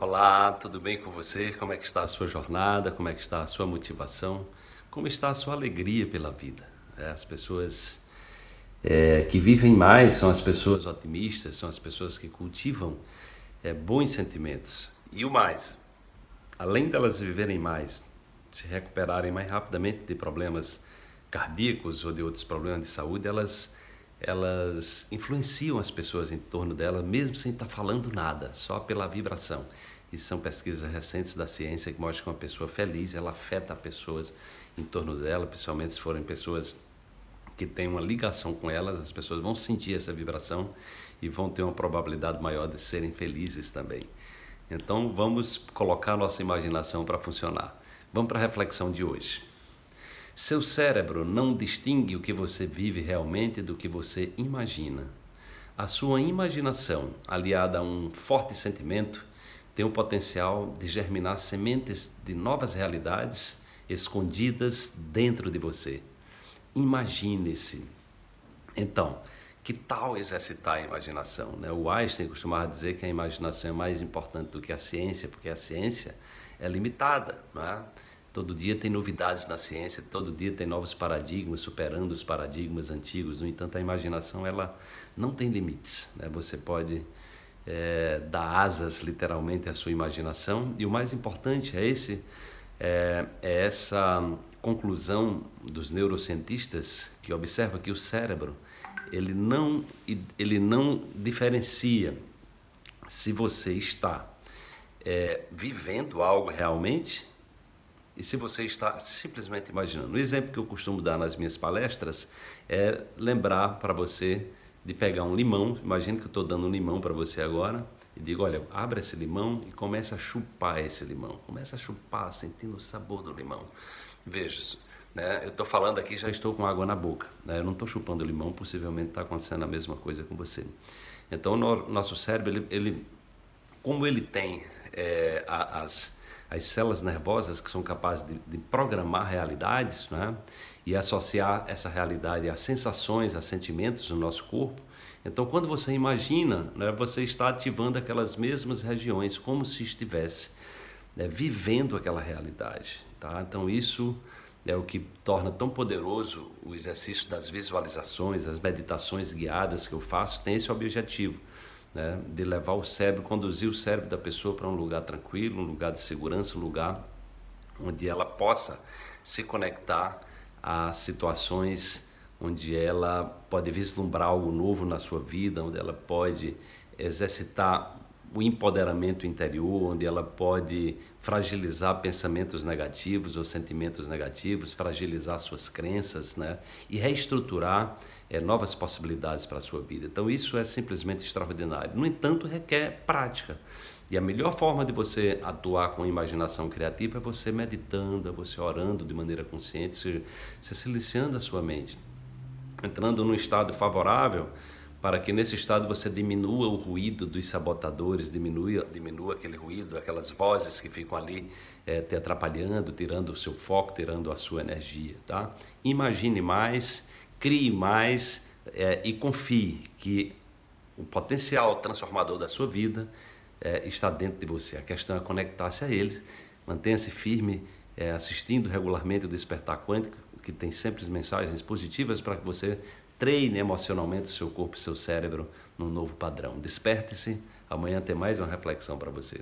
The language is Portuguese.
Olá, tudo bem com você? Como é que está a sua jornada? Como é que está a sua motivação? Como está a sua alegria pela vida? É, as pessoas é, que vivem mais são as pessoas otimistas, são as pessoas que cultivam é, bons sentimentos. E o mais, além delas viverem mais, se recuperarem mais rapidamente de problemas cardíacos ou de outros problemas de saúde, elas elas influenciam as pessoas em torno dela, mesmo sem estar falando nada, só pela vibração. Isso são pesquisas recentes da ciência que mostram que uma pessoa feliz, ela afeta pessoas em torno dela, principalmente se forem pessoas que têm uma ligação com elas, as pessoas vão sentir essa vibração e vão ter uma probabilidade maior de serem felizes também. Então vamos colocar nossa imaginação para funcionar. Vamos para a reflexão de hoje. Seu cérebro não distingue o que você vive realmente do que você imagina. A sua imaginação, aliada a um forte sentimento, tem o potencial de germinar sementes de novas realidades escondidas dentro de você. Imagine-se. Então, que tal exercitar a imaginação? Né? O Einstein costumava dizer que a imaginação é mais importante do que a ciência, porque a ciência é limitada. Não é? Todo dia tem novidades na ciência, todo dia tem novos paradigmas, superando os paradigmas antigos. No entanto, a imaginação ela não tem limites. Né? Você pode é, dar asas, literalmente, à sua imaginação. E o mais importante é esse, é, é essa conclusão dos neurocientistas que observa que o cérebro ele não ele não diferencia se você está é, vivendo algo realmente e se você está simplesmente imaginando. O exemplo que eu costumo dar nas minhas palestras é lembrar para você de pegar um limão. Imagine que eu estou dando um limão para você agora e digo: olha, abre esse limão e começa a chupar esse limão. Começa a chupar, sentindo o sabor do limão. Veja, né, eu estou falando aqui, já estou com água na boca. Né, eu não estou chupando limão, possivelmente está acontecendo a mesma coisa com você. Então, no, nosso cérebro, ele, ele, como ele tem é, as as células nervosas que são capazes de, de programar realidades né? e associar essa realidade a sensações, a sentimentos no nosso corpo. Então, quando você imagina, né, você está ativando aquelas mesmas regiões, como se estivesse né, vivendo aquela realidade. Tá? Então, isso é o que torna tão poderoso o exercício das visualizações, as meditações guiadas que eu faço, tem esse objetivo né, de levar o cérebro, conduzir o cérebro da pessoa para um lugar tranquilo, um lugar de segurança, um lugar onde ela possa se conectar a situações onde ela pode vislumbrar algo novo na sua vida, onde ela pode exercitar o empoderamento interior, onde ela pode fragilizar pensamentos negativos ou sentimentos negativos, fragilizar suas crenças, né? E reestruturar é, novas possibilidades para a sua vida. Então isso é simplesmente extraordinário. No entanto, requer prática. E a melhor forma de você atuar com imaginação criativa é você meditando, você orando de maneira consciente, se silenciando a sua mente, entrando num estado favorável para que nesse estado você diminua o ruído dos sabotadores, diminua, diminua aquele ruído, aquelas vozes que ficam ali é, te atrapalhando, tirando o seu foco, tirando a sua energia, tá? Imagine mais, crie mais é, e confie que o potencial transformador da sua vida é, está dentro de você. A questão é conectar-se a eles, mantenha-se firme, assistindo regularmente o Despertar Quântico, que tem sempre mensagens positivas para que você Treine emocionalmente seu corpo e seu cérebro num novo padrão. Desperte-se. Amanhã tem mais uma reflexão para você.